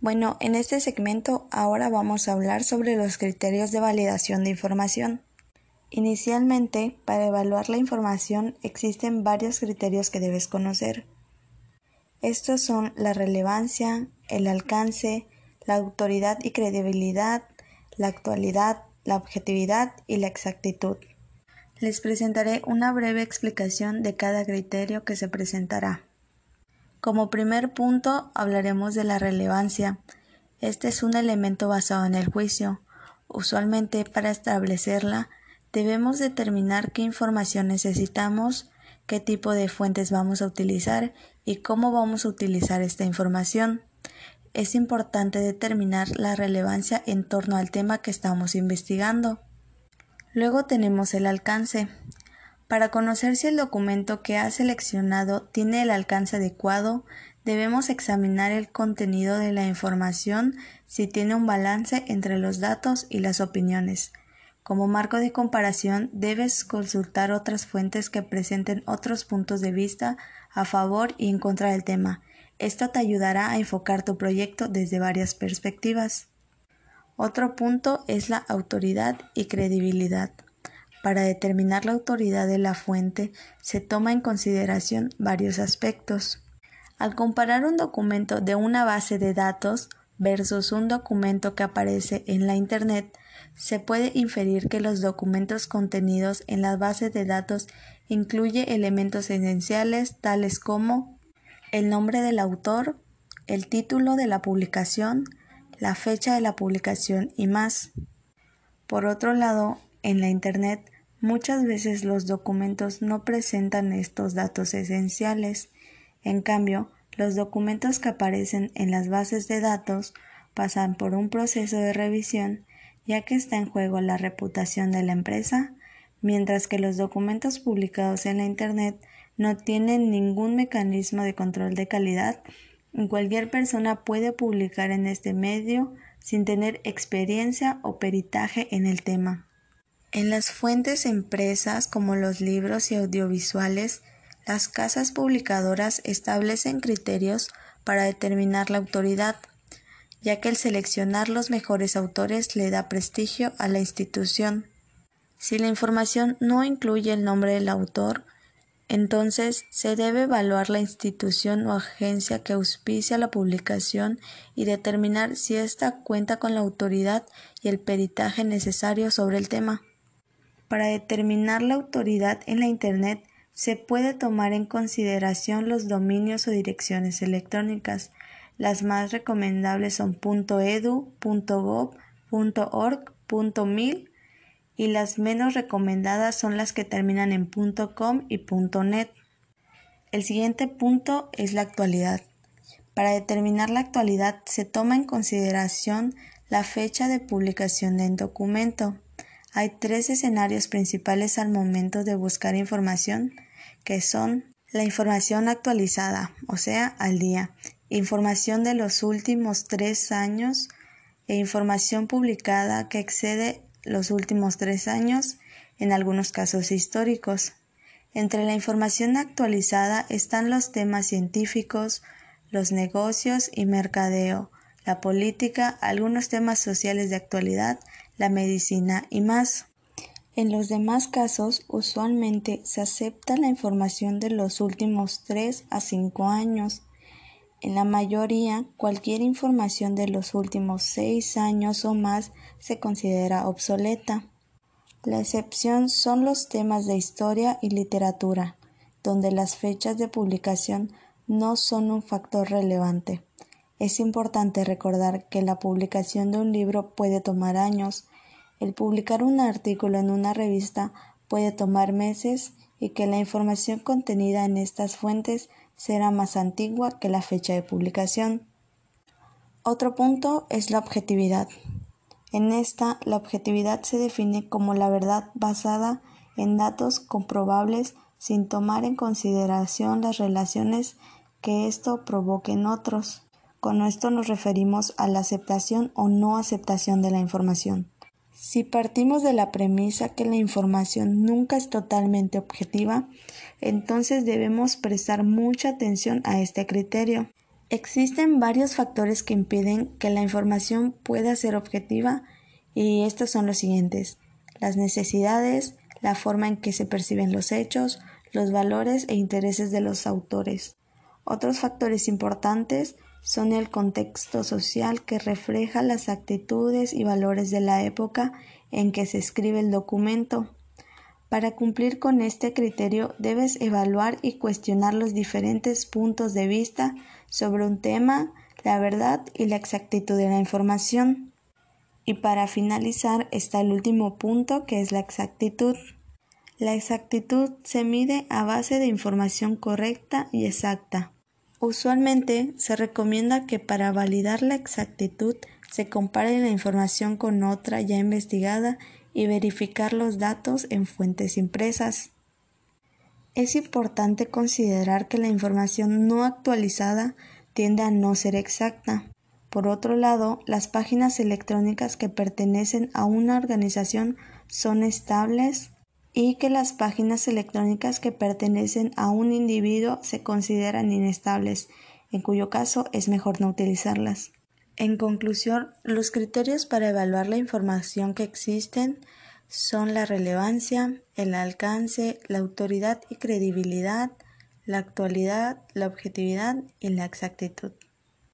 Bueno, en este segmento ahora vamos a hablar sobre los criterios de validación de información. Inicialmente, para evaluar la información existen varios criterios que debes conocer. Estos son la relevancia, el alcance, la autoridad y credibilidad, la actualidad, la objetividad y la exactitud. Les presentaré una breve explicación de cada criterio que se presentará. Como primer punto hablaremos de la relevancia. Este es un elemento basado en el juicio. Usualmente para establecerla debemos determinar qué información necesitamos, qué tipo de fuentes vamos a utilizar y cómo vamos a utilizar esta información. Es importante determinar la relevancia en torno al tema que estamos investigando. Luego tenemos el alcance. Para conocer si el documento que ha seleccionado tiene el alcance adecuado, debemos examinar el contenido de la información si tiene un balance entre los datos y las opiniones. Como marco de comparación, debes consultar otras fuentes que presenten otros puntos de vista a favor y en contra del tema. Esto te ayudará a enfocar tu proyecto desde varias perspectivas. Otro punto es la autoridad y credibilidad. Para determinar la autoridad de la fuente se toma en consideración varios aspectos. Al comparar un documento de una base de datos versus un documento que aparece en la Internet, se puede inferir que los documentos contenidos en las bases de datos incluye elementos esenciales tales como el nombre del autor, el título de la publicación, la fecha de la publicación y más. Por otro lado, en la Internet muchas veces los documentos no presentan estos datos esenciales. En cambio, los documentos que aparecen en las bases de datos pasan por un proceso de revisión ya que está en juego la reputación de la empresa, mientras que los documentos publicados en la Internet no tienen ningún mecanismo de control de calidad cualquier persona puede publicar en este medio sin tener experiencia o peritaje en el tema. En las fuentes empresas como los libros y audiovisuales, las casas publicadoras establecen criterios para determinar la autoridad, ya que el seleccionar los mejores autores le da prestigio a la institución. Si la información no incluye el nombre del autor, entonces, se debe evaluar la institución o agencia que auspicia la publicación y determinar si ésta cuenta con la autoridad y el peritaje necesario sobre el tema. Para determinar la autoridad en la Internet, se puede tomar en consideración los dominios o direcciones electrónicas. Las más recomendables son .edu, .gov, .org, .mil y las menos recomendadas son las que terminan en .com y .net. El siguiente punto es la actualidad. Para determinar la actualidad se toma en consideración la fecha de publicación del documento. Hay tres escenarios principales al momento de buscar información, que son la información actualizada, o sea, al día, información de los últimos tres años e información publicada que excede los últimos tres años, en algunos casos históricos. Entre la información actualizada están los temas científicos, los negocios y mercadeo, la política, algunos temas sociales de actualidad, la medicina y más. En los demás casos, usualmente se acepta la información de los últimos tres a cinco años. En la mayoría, cualquier información de los últimos seis años o más se considera obsoleta. La excepción son los temas de historia y literatura, donde las fechas de publicación no son un factor relevante. Es importante recordar que la publicación de un libro puede tomar años, el publicar un artículo en una revista puede tomar meses y que la información contenida en estas fuentes será más antigua que la fecha de publicación. Otro punto es la objetividad. En esta, la objetividad se define como la verdad basada en datos comprobables sin tomar en consideración las relaciones que esto provoque en otros. Con esto nos referimos a la aceptación o no aceptación de la información. Si partimos de la premisa que la información nunca es totalmente objetiva, entonces debemos prestar mucha atención a este criterio. Existen varios factores que impiden que la información pueda ser objetiva y estos son los siguientes. Las necesidades, la forma en que se perciben los hechos, los valores e intereses de los autores. Otros factores importantes son el contexto social que refleja las actitudes y valores de la época en que se escribe el documento. Para cumplir con este criterio debes evaluar y cuestionar los diferentes puntos de vista sobre un tema, la verdad y la exactitud de la información. Y para finalizar está el último punto que es la exactitud. La exactitud se mide a base de información correcta y exacta. Usualmente se recomienda que para validar la exactitud se compare la información con otra ya investigada y verificar los datos en fuentes impresas. Es importante considerar que la información no actualizada tiende a no ser exacta. Por otro lado, las páginas electrónicas que pertenecen a una organización son estables y que las páginas electrónicas que pertenecen a un individuo se consideran inestables, en cuyo caso es mejor no utilizarlas. En conclusión, los criterios para evaluar la información que existen son la relevancia, el alcance, la autoridad y credibilidad, la actualidad, la objetividad y la exactitud.